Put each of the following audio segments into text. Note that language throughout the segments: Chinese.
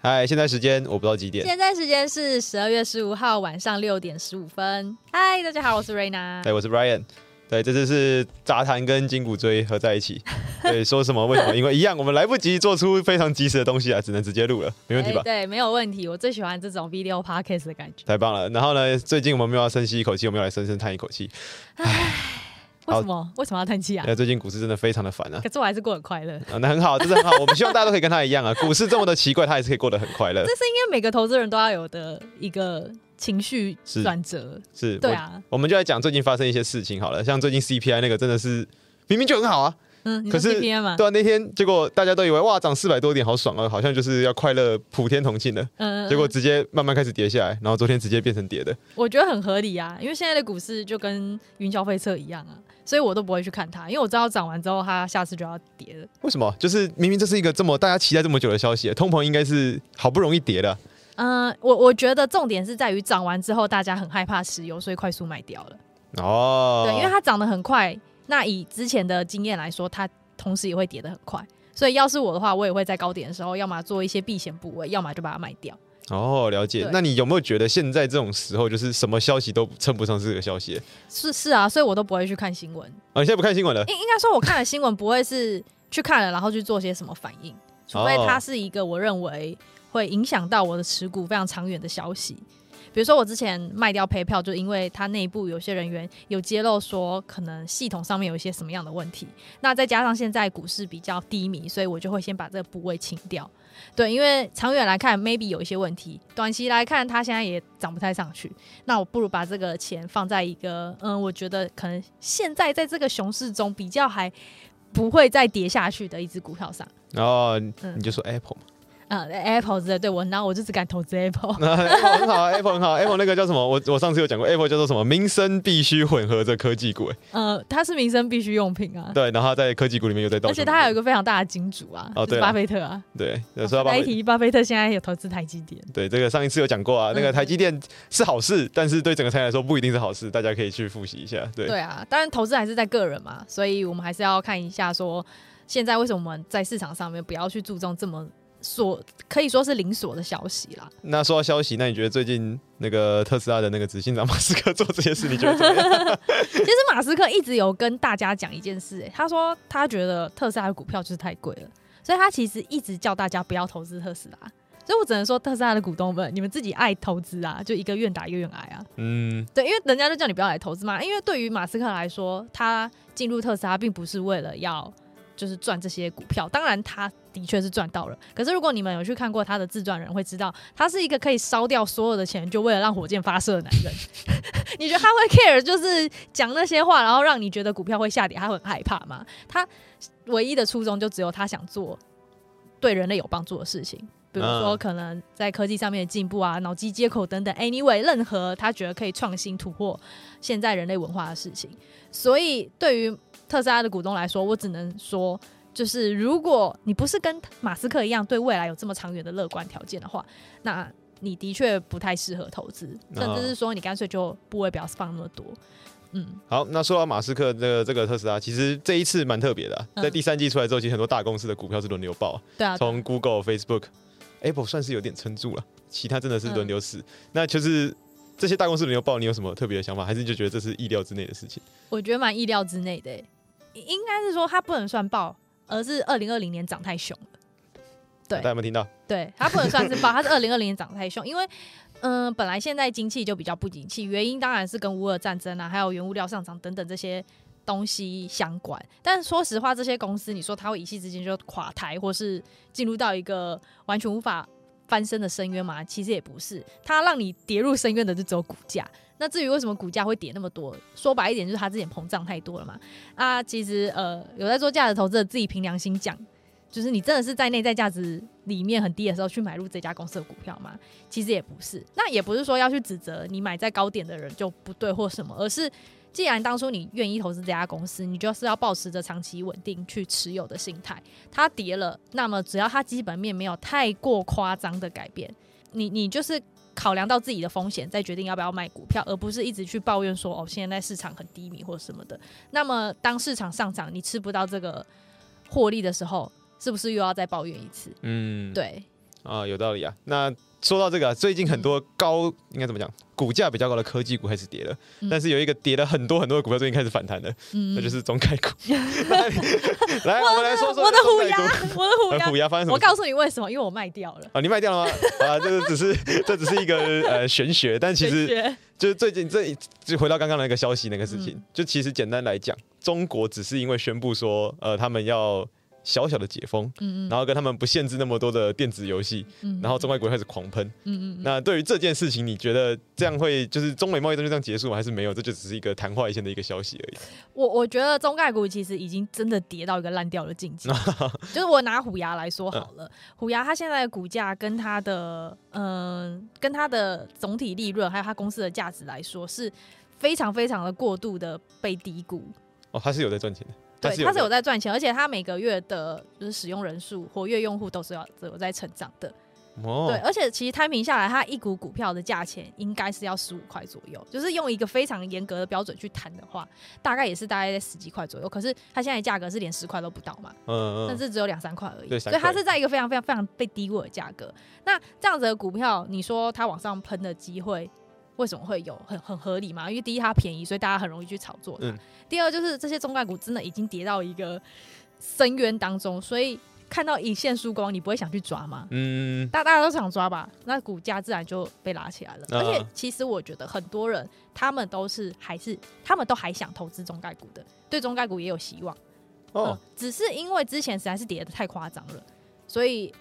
嗨，现在时间我不知道几点。现在时间是十二月十五号晚上六点十五分。嗨，大家好，我是瑞娜。对，我是 Brian。对，这次是杂谈跟筋骨椎合在一起。对，说什么？为什么？因为一样，我们来不及做出非常及时的东西啊，只能直接录了，没问题吧？对，没有问题。我最喜欢这种 video podcast 的感觉。太棒了。然后呢，最近我们没有要深吸一口气，我们要来深深叹一口气。唉。为什么？为什么要叹气啊？最近股市真的非常的烦啊。可是我还是过得很快乐啊，那很好，这是很好。我们希望大家都可以跟他一样啊，股市这么的奇怪，他也是可以过得很快乐。这是应该每个投资人都要有的一个情绪转折。是，是对啊我。我们就来讲最近发生一些事情好了，像最近 CPI 那个真的是明明就很好啊，嗯，可是对啊，那天结果大家都以为哇涨四百多点好爽啊，好像就是要快乐普天同庆的，嗯，结果直接慢慢开始跌下来，然后昨天直接变成跌的。我觉得很合理啊，因为现在的股市就跟云霄飞车一样啊。所以我都不会去看它，因为我知道涨完之后它下次就要跌了。为什么？就是明明这是一个这么大家期待这么久的消息，通膨应该是好不容易跌的。嗯、呃，我我觉得重点是在于涨完之后大家很害怕石油，所以快速卖掉了。哦，对，因为它涨得很快，那以之前的经验来说，它同时也会跌得很快。所以要是我的话，我也会在高点的时候，要么做一些避险部位，要么就把它卖掉。哦，了解。那你有没有觉得现在这种时候，就是什么消息都称不上是这个消息？是是啊，所以我都不会去看新闻。哦，你现在不看新闻了？应应该说，我看了新闻不会是去看了然后去做些什么反应，除非它是一个我认为会影响到我的持股非常长远的消息。比如说，我之前卖掉 PayPal，就因为它内部有些人员有揭露说，可能系统上面有一些什么样的问题。那再加上现在股市比较低迷，所以我就会先把这个部位清掉。对，因为长远来看，maybe 有一些问题；短期来看，它现在也涨不太上去。那我不如把这个钱放在一个，嗯，我觉得可能现在在这个熊市中比较还不会再跌下去的一只股票上。哦，你就说 Apple 嘛。嗯，Apple 的对我，然后我就只敢投资 Apple。很好，Apple 很好，Apple 那个叫什么？我我上次有讲过，Apple 叫做什么？民生必须混合着科技股。呃，它是民生必需用品啊。对，然后在科技股里面又在动。而且它还有一个非常大的金主啊，哦，对，巴菲特啊。对，有时候巴菲特，巴菲特现在有投资台积电。对，这个上一次有讲过啊，那个台积电是好事，但是对整个产业来说不一定是好事，大家可以去复习一下。对，对啊，当然投资还是在个人嘛，所以我们还是要看一下说，现在为什么我们在市场上面不要去注重这么。所可以说是零锁的消息啦。那说到消息，那你觉得最近那个特斯拉的那个执行长马斯克做这些事，你觉得怎么样？其实马斯克一直有跟大家讲一件事，欸，他说他觉得特斯拉的股票就是太贵了，所以他其实一直叫大家不要投资特斯拉。所以我只能说，特斯拉的股东们，你们自己爱投资啊，就一个愿打一个愿挨啊。嗯，对，因为人家就叫你不要来投资嘛。因为对于马斯克来说，他进入特斯拉并不是为了要。就是赚这些股票，当然他的确是赚到了。可是如果你们有去看过他的自传人，会知道他是一个可以烧掉所有的钱，就为了让火箭发射的男人。你觉得他会 care 就是讲那些话，然后让你觉得股票会下跌，他会很害怕吗？他唯一的初衷就只有他想做对人类有帮助的事情，比如说可能在科技上面的进步啊，脑机接口等等。Anyway，任何他觉得可以创新突破现在人类文化的事情。所以对于特斯拉的股东来说，我只能说，就是如果你不是跟马斯克一样对未来有这么长远的乐观条件的话，那你的确不太适合投资，甚至是说你干脆就部位不要放那么多。嗯，好，那说到马斯克这个这个特斯拉，其实这一次蛮特别的、啊，在第三季出来之后，其实很多大公司的股票是轮流爆，对啊，从 Google、Facebook、Apple 算是有点撑住了，其他真的是轮流死，嗯、那就是。这些大公司轮流爆，你有什么特别的想法？还是你就觉得这是意料之内的事情？我觉得蛮意料之内的，应该是说它不能算爆，而是二零二零年涨太凶了。对，大家有没有听到？对，它不能算是爆，它是二零二零年涨太凶，因为嗯、呃，本来现在经济就比较不景气，原因当然是跟乌俄战争啊，还有原物料上涨等等这些东西相关。但说实话，这些公司你说它会一夕之间就垮台，或是进入到一个完全无法。翻身的深渊嘛，其实也不是，它让你跌入深渊的就只有股价。那至于为什么股价会跌那么多，说白一点就是它之前膨胀太多了嘛。啊，其实呃，有在做价值投资的自己凭良心讲，就是你真的是在内在价值里面很低的时候去买入这家公司的股票吗？其实也不是。那也不是说要去指责你买在高点的人就不对或什么，而是。既然当初你愿意投资这家公司，你就是要保持着长期稳定去持有的心态。它跌了，那么只要它基本面没有太过夸张的改变，你你就是考量到自己的风险，再决定要不要卖股票，而不是一直去抱怨说哦，现在市场很低迷或什么的。那么当市场上涨，你吃不到这个获利的时候，是不是又要再抱怨一次？嗯，对。啊，有道理啊。那说到这个啊，最近很多高应该怎么讲，股价比较高的科技股开始跌了，嗯、但是有一个跌了很多很多的股票最近开始反弹了，嗯、那就是中概股。来，来我们来说说我的虎牙，我的虎牙，虎牙发生什么？我告诉你为什么，因为我卖掉了。啊，你卖掉了吗？啊，这个只是这只是一个呃玄学，但其实就是最近这就回到刚刚那个消息那个事情，嗯、就其实简单来讲，中国只是因为宣布说呃他们要。小小的解封，嗯嗯，然后跟他们不限制那么多的电子游戏，嗯，然后中概股开始狂喷，嗯嗯，那对于这件事情，你觉得这样会就是中美贸易战就这样结束吗？还是没有？这就只是一个昙花一现的一个消息而已。我我觉得中概股其实已经真的跌到一个烂掉的境界，就是我拿虎牙来说好了，嗯、虎牙它现在的股价跟它的嗯、呃、跟它的总体利润还有它公司的价值来说，是非常非常的过度的被低估。哦，它是有在赚钱的。对，它是有在赚钱，而且它每个月的就是使用人数、活跃用户都是要有在成长的。哦，对，而且其实摊平下来，它一股股票的价钱应该是要十五块左右，就是用一个非常严格的标准去谈的话，大概也是大概在十几块左右。可是它现在价格是连十块都不到嘛，嗯嗯，甚至只有两三块而已。对，所以它是在一个非常非常非常被低估的价格。那这样子的股票，你说它往上喷的机会？为什么会有很很合理嘛？因为第一它便宜，所以大家很容易去炒作它。嗯、第二就是这些中概股真的已经跌到一个深渊当中，所以看到一线曙光，你不会想去抓吗？嗯，大大家都想抓吧，那股价自然就被拉起来了。啊、而且其实我觉得很多人他们都是还是他们都还想投资中概股的，对中概股也有希望。哦、嗯，只是因为之前实在是跌的太夸张了，所以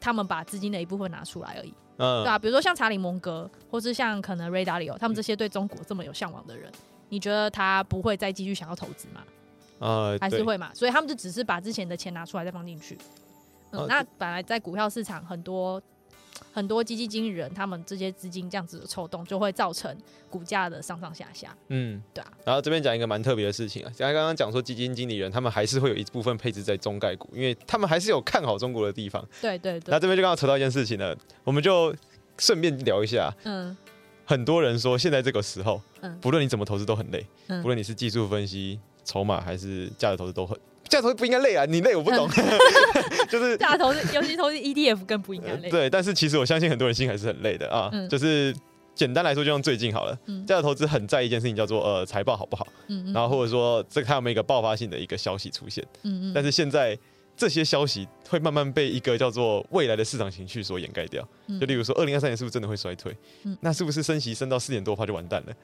他们把资金的一部分拿出来而已。嗯，对啊，比如说像查理蒙格，或是像可能 Ray Dalio，他们这些对中国这么有向往的人，你觉得他不会再继续想要投资吗？呃，还是会嘛？所以他们就只是把之前的钱拿出来再放进去。嗯，呃，那本来在股票市场很多。很多基金经理人，他们这些资金这样子的抽动，就会造成股价的上上下下。嗯，对啊。然后这边讲一个蛮特别的事情啊，像刚刚讲说基金经理人，他们还是会有一部分配置在中概股，因为他们还是有看好中国的地方。对对对。那这边就刚好扯到一件事情了，我们就顺便聊一下。嗯。很多人说现在这个时候，嗯，不论你怎么投资都很累，嗯，不论你是技术分析、筹码还是价值投资都很。价投资不应该累啊，你累我不懂，就是价投资，尤其投资 ETF 更不应该累，呃。对，但是其实我相信很多人心还是很累的啊。嗯、就是简单来说，就像最近好了，价值、嗯、投资很在意一件事情，叫做呃财报好不好，然后或者说这个它有没有一个爆发性的一个消息出现，嗯嗯。但是现在。这些消息会慢慢被一个叫做未来的市场情绪所掩盖掉。就例如说，二零二三年是不是真的会衰退？那是不是升息升到四点多的话就完蛋了？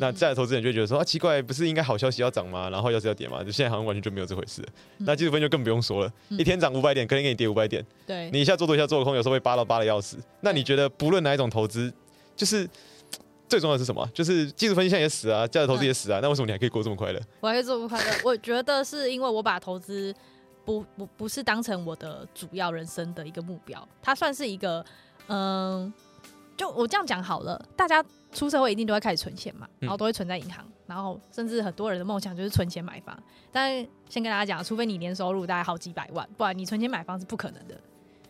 那这样的投资人就会觉得说啊，奇怪，不是应该好消息要涨吗？然后要是要跌吗？就现在好像完全就没有这回事。那技术分就更不用说了，一天涨五百点，可能给你跌五百点。对，你一下做多一下做空，有时候会扒到扒的要死。那你觉得不论哪一种投资，就是最重要的是什么？就是技术分析现在也死啊，价值投资也死啊。那为什么你还可以过这么快乐？我还可以做不快乐？我觉得是因为我把投资。不不不是当成我的主要人生的一个目标，它算是一个，嗯，就我这样讲好了，大家出社会一定都会开始存钱嘛，然后都会存在银行，然后甚至很多人的梦想就是存钱买房。但先跟大家讲，除非你年收入大概好几百万，不然你存钱买房是不可能的，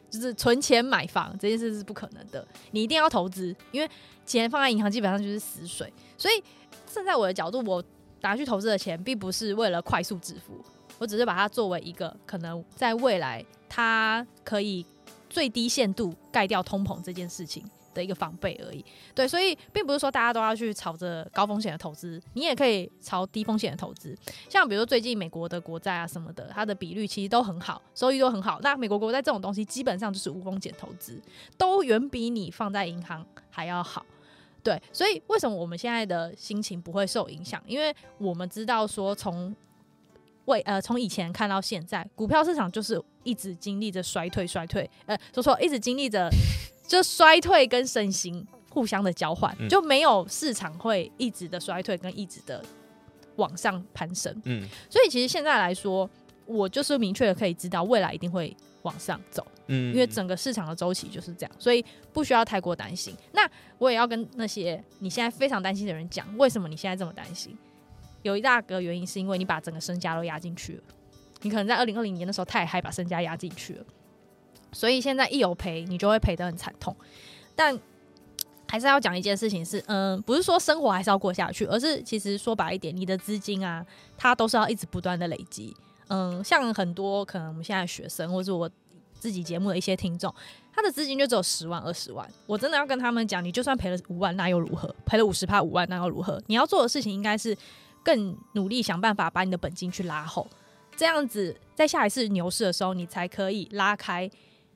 就是存钱买房这件事是不可能的，你一定要投资，因为钱放在银行基本上就是死水。所以站在我的角度，我拿去投资的钱，并不是为了快速致富。我只是把它作为一个可能在未来它可以最低限度盖掉通膨这件事情的一个防备而已。对，所以并不是说大家都要去炒着高风险的投资，你也可以炒低风险的投资。像比如说最近美国的国债啊什么的，它的比率其实都很好，收益都很好。那美国国债这种东西基本上就是无风险投资，都远比你放在银行还要好。对，所以为什么我们现在的心情不会受影响？因为我们知道说从为呃，从以前看到现在，股票市场就是一直经历着衰退，衰退，呃，说错，一直经历着 就衰退跟升息互相的交换，嗯、就没有市场会一直的衰退跟一直的往上攀升。嗯，所以其实现在来说，我就是明确的可以知道未来一定会往上走。嗯，因为整个市场的周期就是这样，所以不需要太过担心。那我也要跟那些你现在非常担心的人讲，为什么你现在这么担心？有一大个原因是因为你把整个身家都压进去了，你可能在二零二零年的时候太嗨，把身家压进去了，所以现在一有赔，你就会赔得很惨痛。但还是要讲一件事情是，嗯，不是说生活还是要过下去，而是其实说白一点，你的资金啊，它都是要一直不断的累积。嗯，像很多可能我们现在学生，或者我自己节目的一些听众，他的资金就只有十万、二十万。我真的要跟他们讲，你就算赔了五万，那又如何？赔了五十趴五万，那又如何？你要做的事情应该是更努力，想办法把你的本金去拉厚，这样子在下一次牛市的时候，你才可以拉开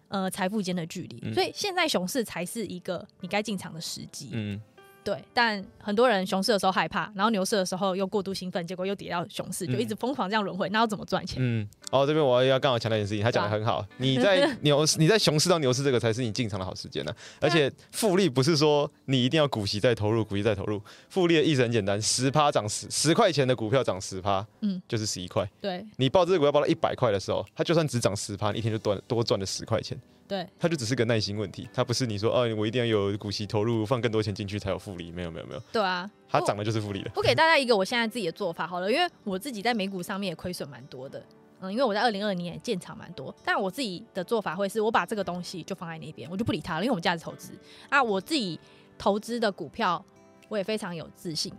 呃财富间的距离。嗯、所以现在熊市才是一个你该进场的时机。嗯。对，但很多人熊市的时候害怕，然后牛市的时候又过度兴奋，结果又跌到熊市，就一直疯狂这样轮回，那要怎么赚钱？嗯，哦，这边我要刚好强调一件事情，他讲的很好，你在牛你在熊市到牛市这个才是你进场的好时间呢、啊。而且复利不是说你一定要股息再投入，股息再投入，复利的意思很简单，十趴涨十十块钱的股票涨十趴，嗯，就是十一块。对，你报这个股票报到一百块的时候，它就算只涨十趴，你一天就多多赚了十块钱。对，它就只是个耐心问题，它不是你说哦，我一定要有股息投入，放更多钱进去才有复利，没有没有没有。对啊，它涨的就是复利了。我给大家一个我现在自己的做法好了，因为我自己在美股上面也亏损蛮多的，嗯，因为我在二零二零年也建厂蛮多，但我自己的做法会是我把这个东西就放在那边，我就不理它了，因为我们价值投资啊，我自己投资的股票我也非常有自信。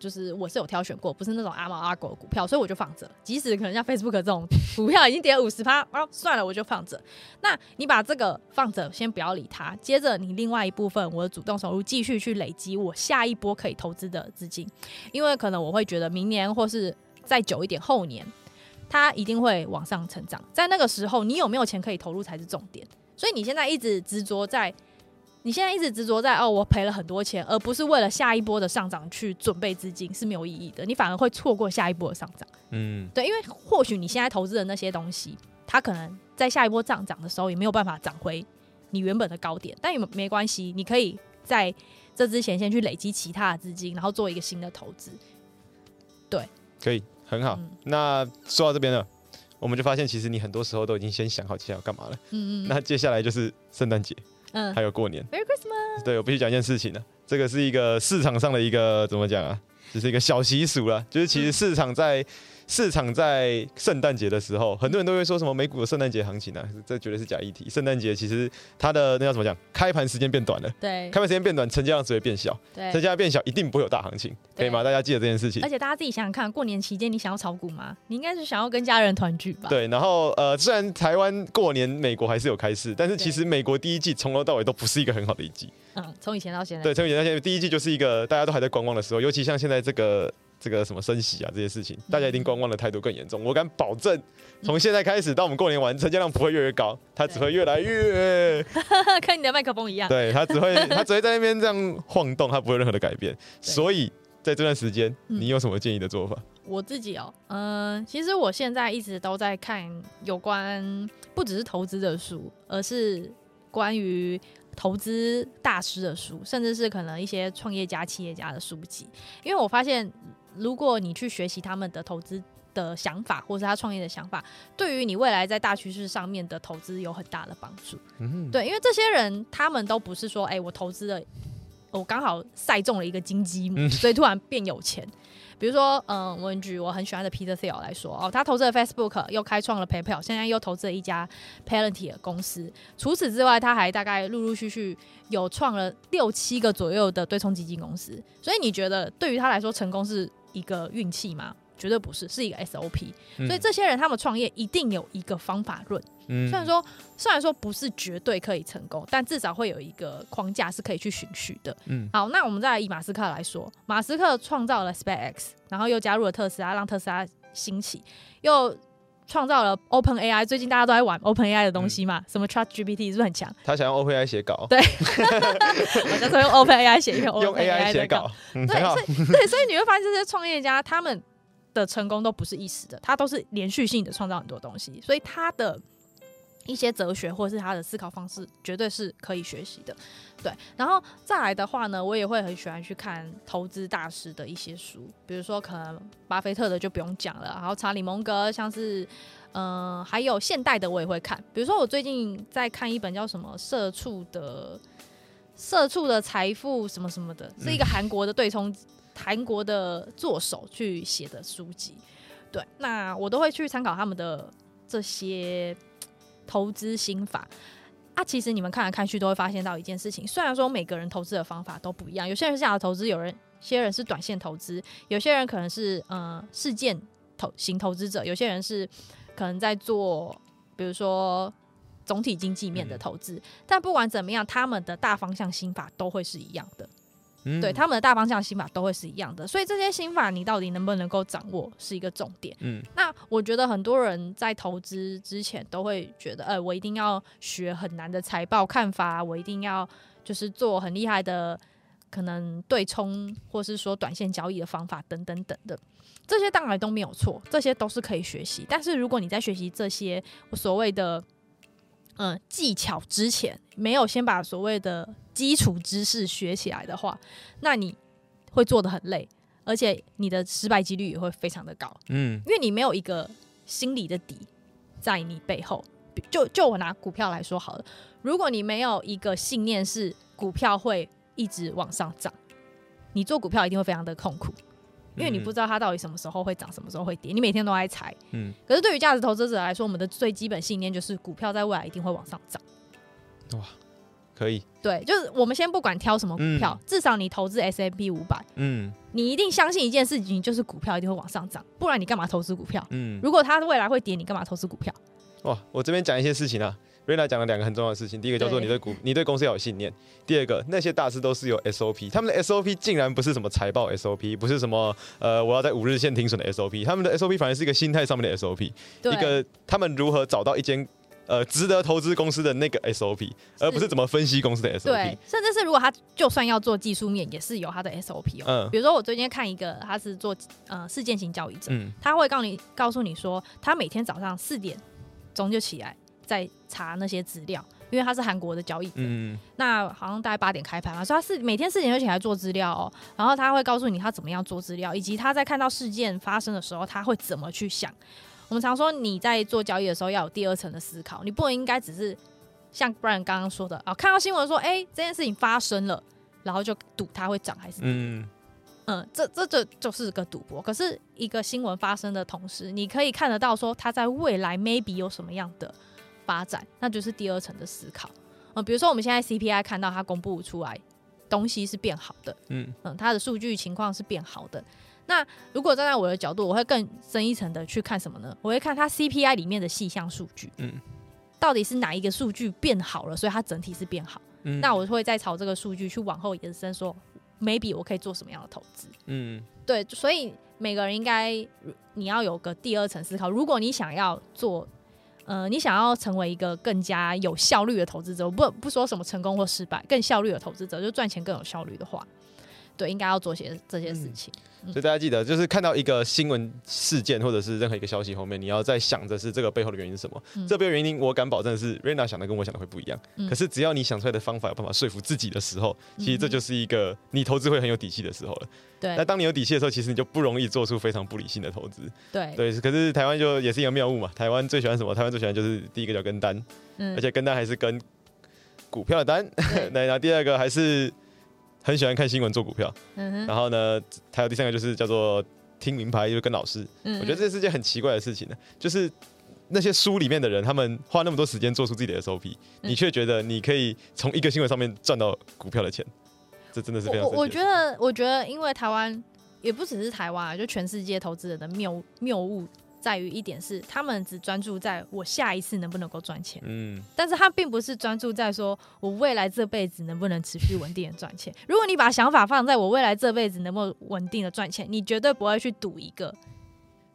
就是我是有挑选过，不是那种阿猫阿狗的股票，所以我就放着。即使可能像 Facebook 这种股票已经跌了五十趴，啊，算了，我就放着。那你把这个放着，先不要理它。接着你另外一部分，我的主动收入继续去累积我下一波可以投资的资金，因为可能我会觉得明年或是再久一点后年，它一定会往上成长。在那个时候，你有没有钱可以投入才是重点。所以你现在一直执着在。你现在一直执着在哦，我赔了很多钱，而不是为了下一波的上涨去准备资金是没有意义的。你反而会错过下一波的上涨。嗯，对，因为或许你现在投资的那些东西，它可能在下一波上涨的时候也没有办法涨回你原本的高点，但也没关系，你可以在这之前先去累积其他的资金，然后做一个新的投资。对，可以很好。嗯、那说到这边了，我们就发现其实你很多时候都已经先想好接下来要干嘛了。嗯嗯。那接下来就是圣诞节。嗯，还有过年，Merry Christmas。对，我必须讲一件事情呢，这个是一个市场上的一个怎么讲啊，就是一个小习俗了，就是其实市场在。市场在圣诞节的时候，很多人都会说什么美股的圣诞节行情啊，这绝对是假议题。圣诞节其实它的那叫怎么讲？开盘时间变短了，对，开盘时间变短，成交量只会变小，对，成交量变小一定不会有大行情，可以吗？大家记得这件事情。而且大家自己想想看，过年期间你想要炒股吗？你应该是想要跟家人团聚吧？对，然后呃，虽然台湾过年美国还是有开市，但是其实美国第一季从头到尾都不是一个很好的一季。嗯，从以前到现在，对，从以前到现在，第一季就是一个大家都还在观望的时候，尤其像现在这个。这个什么升息啊，这些事情，大家一定观望的态度更严重。我敢保证，从现在开始到我们过年完，成交量不会越来越高，它只会越来越。跟你的麦克风一样。对，它只会，它只会在那边这样晃动，它不会有任何的改变。所以在这段时间，你有什么建议的做法？我自己哦，嗯、呃，其实我现在一直都在看有关不只是投资的书，而是关于投资大师的书，甚至是可能一些创业家、企业家的书籍，因为我发现。如果你去学习他们的投资的想法，或是他创业的想法，对于你未来在大趋势上面的投资有很大的帮助。嗯，对，因为这些人他们都不是说，哎、欸，我投资了，我刚好赛中了一个金鸡母，所以突然变有钱。比如说，嗯，我举我很喜欢的 Peter Thiel 来说，哦，他投资了 Facebook，又开创了 PayPal，现在又投资了一家 Palantir 公司。除此之外，他还大概陆陆续续有创了六七个左右的对冲基金公司。所以你觉得，对于他来说，成功是一个运气吗？绝对不是，是一个 SOP。所以这些人他们创业一定有一个方法论。嗯，虽然说虽然说不是绝对可以成功，但至少会有一个框架是可以去循序的。嗯，好，那我们再来以马斯克来说，马斯克创造了 SpaceX，然后又加入了特斯拉，让特斯拉兴起，又创造了 Open AI。最近大家都在玩 Open AI 的东西嘛？嗯、什么 Chat GPT 是不是很强？他想用 Open AI 写稿。对，我就说用 Open AI 写，用 AI 写稿。对，所以对，所以你会发现这些创业家他们。的成功都不是一时的，他都是连续性的创造很多东西，所以他的一些哲学或是他的思考方式绝对是可以学习的。对，然后再来的话呢，我也会很喜欢去看投资大师的一些书，比如说可能巴菲特的就不用讲了，然后查理蒙格，像是嗯、呃，还有现代的我也会看，比如说我最近在看一本叫什么《社畜的社畜的财富》什么什么的，是一个韩国的对冲。韩国的作手去写的书籍，对，那我都会去参考他们的这些投资心法啊。其实你们看来看去都会发现到一件事情，虽然说每个人投资的方法都不一样，有些人是价值投资，有人些人是短线投资，有些人可能是呃事件投型投资者，有些人是可能在做，比如说总体经济面的投资。嗯、但不管怎么样，他们的大方向心法都会是一样的。嗯、对，他们的大方向心法都会是一样的。所以这些心法你到底能不能够掌握，是一个重点。嗯，那我觉得很多人在投资之前都会觉得，呃，我一定要学很难的财报看法，我一定要就是做很厉害的可能对冲，或是说短线交易的方法等等等等的。这些当然都没有错，这些都是可以学习。但是如果你在学习这些所谓的嗯技巧之前，没有先把所谓的基础知识学起来的话，那你会做的很累，而且你的失败几率也会非常的高。嗯，因为你没有一个心理的底在你背后。就就我拿股票来说好了，如果你没有一个信念是股票会一直往上涨，你做股票一定会非常的痛苦。因为你不知道它到底什么时候会涨，什么时候会跌，你每天都在猜。嗯。可是对于价值投资者来说，我们的最基本信念就是股票在未来一定会往上涨。哇，可以。对，就是我们先不管挑什么股票，嗯、至少你投资 S&P 五百，嗯，你一定相信一件事情，就是股票一定会往上涨，不然你干嘛投资股票？嗯。如果它未来会跌，你干嘛投资股票？哇，我这边讲一些事情啊。Rena 讲了两个很重要的事情，第一个叫做你对股，你对公司要有信念；第二个，那些大师都是有 SOP，他们的 SOP 竟然不是什么财报 SOP，不是什么呃我要在五日线停损的 SOP，他们的 SOP 反而是一个心态上面的 SOP，一个他们如何找到一间呃值得投资公司的那个 SOP，而不是怎么分析公司的 SOP。对，甚至是如果他就算要做技术面，也是有他的 SOP 哦。嗯，比如说我最近看一个，他是做呃事件型交易者，嗯，他会告诉你告诉你说，他每天早上四点钟就起来。在查那些资料，因为他是韩国的交易者，嗯、那好像大概八点开盘嘛，所以他是每天四点就起来做资料哦，然后他会告诉你他怎么样做资料，以及他在看到事件发生的时候他会怎么去想。我们常说你在做交易的时候要有第二层的思考，你不能应该只是像 Brian 刚刚说的啊，看到新闻说哎、欸、这件事情发生了，然后就赌它会涨还是跌？嗯嗯，这这这就是个赌博。可是一个新闻发生的同时，你可以看得到说它在未来 maybe 有什么样的。发展，那就是第二层的思考。嗯，比如说我们现在 CPI 看到它公布出来，东西是变好的，嗯嗯，它的数据情况是变好的。那如果站在我的角度，我会更深一层的去看什么呢？我会看它 CPI 里面的细项数据，嗯，到底是哪一个数据变好了，所以它整体是变好。嗯，那我会再朝这个数据去往后延伸，说 maybe 我可以做什么样的投资？嗯，对，所以每个人应该你要有个第二层思考。如果你想要做。呃，你想要成为一个更加有效率的投资者，不不说什么成功或失败，更效率的投资者，就赚钱更有效率的话，对，应该要做些这些事情。嗯所以大家记得，就是看到一个新闻事件或者是任何一个消息后面，你要在想着是这个背后的原因是什么。嗯、这背后原因，我敢保证是 Rena 想的跟我想的会不一样。嗯、可是只要你想出来的方法有办法说服自己的时候，其实这就是一个你投资会很有底气的时候了。对。那当你有底气的时候，其实你就不容易做出非常不理性的投资。对。对。可是台湾就也是一个妙物嘛。台湾最喜欢什么？台湾最喜欢就是第一个叫跟单，嗯、而且跟单还是跟股票的单。对。那第二个还是。很喜欢看新闻做股票，然后呢，还有第三个就是叫做听名牌，就是跟老师。嗯、我觉得这是件很奇怪的事情呢，就是那些书里面的人，他们花那么多时间做出自己的 SOP，、嗯、你却觉得你可以从一个新闻上面赚到股票的钱，这真的是非常。我觉得，我觉得，因为台湾也不只是台湾，就全世界投资人的谬谬误。在于一点是，他们只专注在我下一次能不能够赚钱，嗯，但是他并不是专注在说我未来这辈子能不能持续稳定的赚钱。如果你把想法放在我未来这辈子能不能稳定的赚钱，你绝对不会去赌一个，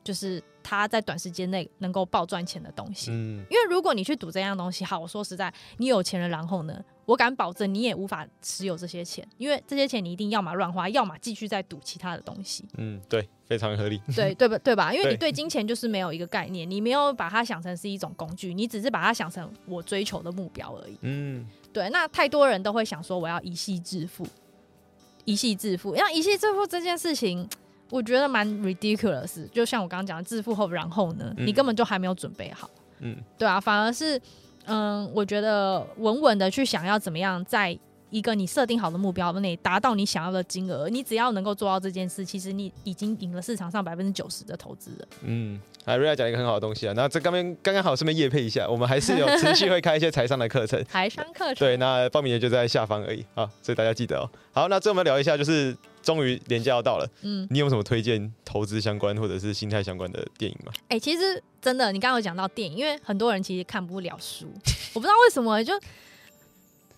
就是他在短时间内能够爆赚钱的东西，嗯，因为如果你去赌这样东西，好，我说实在，你有钱了，然后呢？我敢保证，你也无法持有这些钱，因为这些钱你一定要么乱花，要么继续在赌其他的东西。嗯，对，非常合理。对对吧？对吧？因为你对金钱就是没有一个概念，你没有把它想成是一种工具，你只是把它想成我追求的目标而已。嗯，对。那太多人都会想说，我要一夕致富，一夕致富。那一夕致富这件事情，我觉得蛮 ridiculous。就像我刚刚讲的，致富后然后呢，你根本就还没有准备好。嗯，对啊，反而是。嗯，我觉得稳稳的去想要怎么样，在一个你设定好的目标内达到你想要的金额，你只要能够做到这件事，其实你已经赢了市场上百分之九十的投资人。嗯，海瑞亚讲一个很好的东西啊，那这刚刚刚刚好顺便业配一下，我们还是有持续会开一些财商的课程，财商课程。对，那报名也就在下方而已啊，所以大家记得哦。好，那最后我们聊一下就是。终于连假要到了，嗯，你有什么推荐投资相关或者是心态相关的电影吗？哎、欸，其实真的，你刚刚有讲到电影，因为很多人其实看不了书，我不知道为什么，就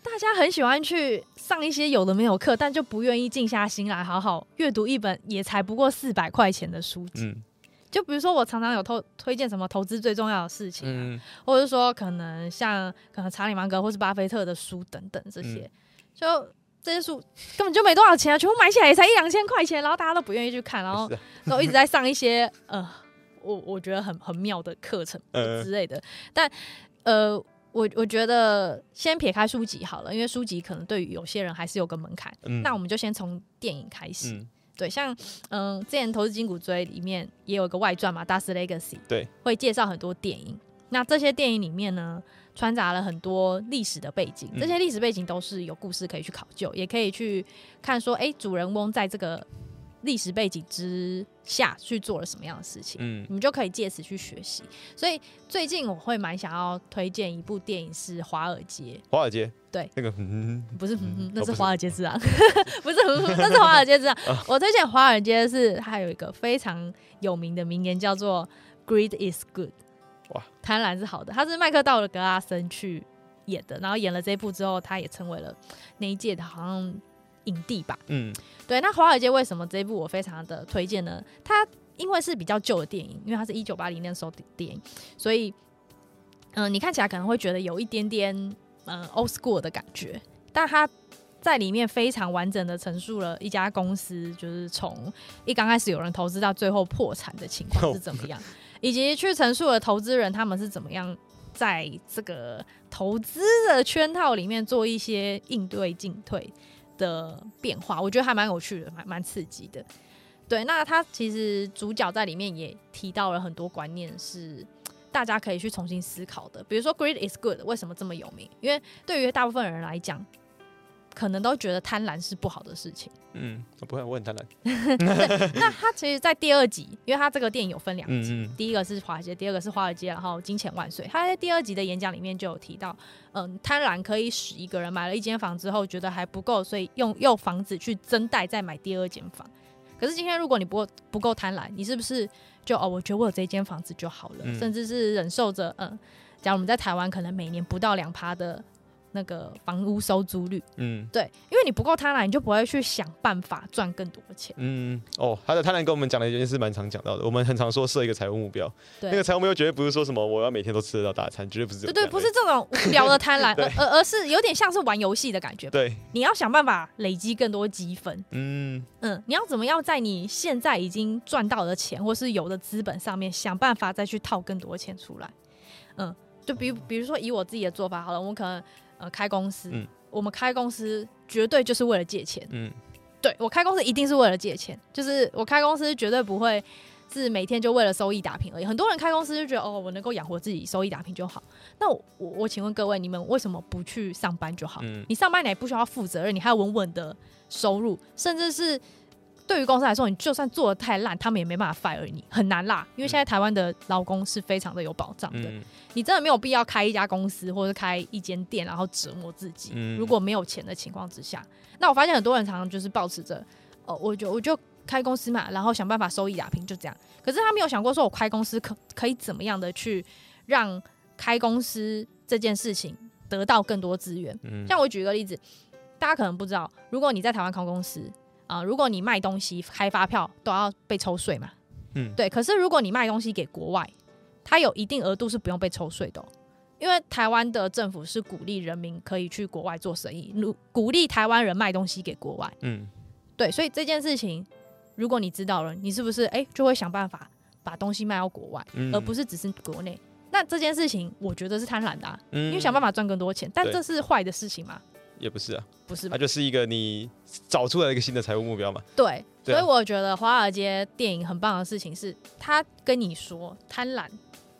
大家很喜欢去上一些有的没有课，但就不愿意静下心来好好阅读一本也才不过四百块钱的书籍。嗯，就比如说我常常有推推荐什么投资最重要的事情、啊，嗯，或者是说可能像可能查理芒格或是巴菲特的书等等这些，嗯、就。这些书根本就没多少钱啊，全部买起来也才一两千块钱，然后大家都不愿意去看，然后都一直在上一些呃，我我觉得很很妙的课程之类的。但呃，我我觉得先撇开书籍好了，因为书籍可能对于有些人还是有个门槛。嗯，那我们就先从电影开始。嗯、对，像嗯、呃，之前《投资金骨锥》里面也有一个外传嘛，《大师 Legacy》对，会介绍很多电影。那这些电影里面呢，穿杂了很多历史的背景，这些历史背景都是有故事可以去考究，也可以去看说，哎、欸，主人翁在这个历史背景之下去做了什么样的事情，嗯，你们就可以借此去学习。所以最近我会蛮想要推荐一部电影是《华尔街》。华尔街，对，那个不是，嗯、那是《华尔街之狼》，不是，那是《华尔街之狼》。我推荐《华尔街》是它有一个非常有名的名言，叫做 “Greed is good”。哇，贪婪是好的，他是麦克道尔格拉森去演的，然后演了这一部之后，他也成为了那一届的好像影帝吧。嗯，对。那华尔街为什么这一部我非常的推荐呢？它因为是比较旧的电影，因为它是一九八零年时候的电影，所以嗯、呃，你看起来可能会觉得有一点点嗯、呃、old school 的感觉，但它在里面非常完整的陈述了一家公司，就是从一刚开始有人投资到最后破产的情况是怎么样。以及去陈述的投资人他们是怎么样在这个投资的圈套里面做一些应对进退的变化，我觉得还蛮有趣的，蛮蛮刺激的。对，那他其实主角在里面也提到了很多观念，是大家可以去重新思考的。比如说，Greed is good 为什么这么有名？因为对于大部分人来讲。可能都觉得贪婪是不好的事情。嗯，我不会，我很贪婪。那他其实，在第二集，因为他这个电影有分两集，嗯嗯，第一个是华尔街，第二个是华尔街，然后金钱万岁。他在第二集的演讲里面就有提到，嗯，贪婪可以使一个人买了一间房之后觉得还不够，所以用用房子去增贷再买第二间房。可是今天如果你不不够贪婪，你是不是就哦，我觉得我有这间房子就好了，嗯，甚至是忍受着，嗯，假如我们在台湾可能每年不到两趴的。那个房屋收租率，嗯，对，因为你不够贪婪，你就不会去想办法赚更多的钱。嗯，哦，他的贪婪跟我们讲的一件事蛮常讲到的。我们很常说设一个财务目标，对，那个财务目标绝对不是说什么我要每天都吃得到大餐，绝对不是。对对，不是这种无聊的 贪婪，而而而是有点像是玩游戏的感觉。对，你要想办法累积更多积分。嗯嗯，你要怎么样在你现在已经赚到的钱或是有的资本上面想办法再去套更多钱出来？嗯，就比比如说以我自己的做法好了，我们可能。呃，开公司，嗯、我们开公司绝对就是为了借钱。嗯，对，我开公司一定是为了借钱，就是我开公司绝对不会是每天就为了收益打拼而已。很多人开公司就觉得哦，我能够养活自己，收益打拼就好。那我我，我请问各位，你们为什么不去上班就好？嗯、你上班你也不需要负责任，你还有稳稳的收入，甚至是。对于公司来说，你就算做的太烂，他们也没办法 fire 你，很难啦。因为现在台湾的劳工是非常的有保障的，嗯、你真的没有必要开一家公司或者开一间店，然后折磨自己。嗯、如果没有钱的情况之下，那我发现很多人常常就是抱持着，哦，我就我就开公司嘛，然后想办法收益打拼，就这样。可是他没有想过，说我开公司可可以怎么样的去让开公司这件事情得到更多资源。嗯、像我举一个例子，大家可能不知道，如果你在台湾开公司。啊、呃，如果你卖东西开发票都要被抽税嘛，嗯，对。可是如果你卖东西给国外，它有一定额度是不用被抽税的，因为台湾的政府是鼓励人民可以去国外做生意，鼓励台湾人卖东西给国外，嗯，对。所以这件事情，如果你知道了，你是不是哎、欸、就会想办法把东西卖到国外，嗯、而不是只是国内？那这件事情我觉得是贪婪的、啊，嗯、因为想办法赚更多钱，但这是坏的事情吗？也不是啊，不是，它就是一个你找出来一个新的财务目标嘛。对，对啊、所以我觉得华尔街电影很棒的事情是，他跟你说贪婪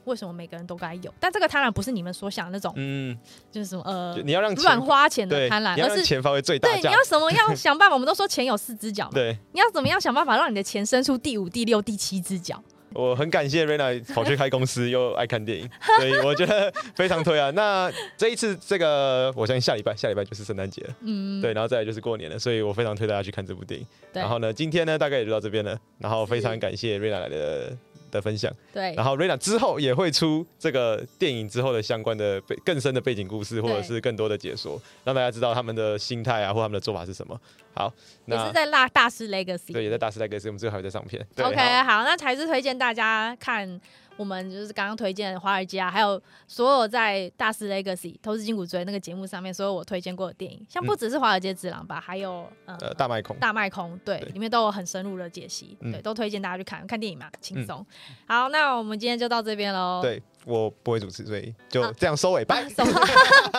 为什么每个人都该有，但这个贪婪不是你们所想的那种，嗯，就是什么呃，你要让乱花钱的贪婪，而是钱发挥最大。对，你要什么要想办法？我们都说钱有四只脚嘛，对，你要怎么样想办法让你的钱伸出第五、第六、第七只脚？我很感谢 Raina 跑去开公司 又爱看电影，所以我觉得非常推啊。那这一次这个，我相信下礼拜下礼拜就是圣诞节了，嗯，对，然后再来就是过年了，所以我非常推大家去看这部电影。然后呢，今天呢大概也就到这边了，然后非常感谢 Raina 来的。的分享，对，然后 Raina 之后也会出这个电影之后的相关的背更深的背景故事，或者是更多的解说，让大家知道他们的心态啊，或他们的做法是什么。好，那也是在大大师 Legacy，对，也在大师 Legacy，我们最后还会在上片。OK，好，好，那才是推荐大家看。我们就是刚刚推荐的华尔街啊，还有所有在大师 Legacy 投资金骨追那个节目上面，所有我推荐过的电影，像不只是华尔街之狼吧，还有呃大麦空，大麦空，对，里面都有很深入的解析，对，都推荐大家去看看电影嘛，轻松。好，那我们今天就到这边喽。对，我不会主持，所以就这样收尾，拜，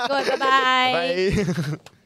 各位拜拜。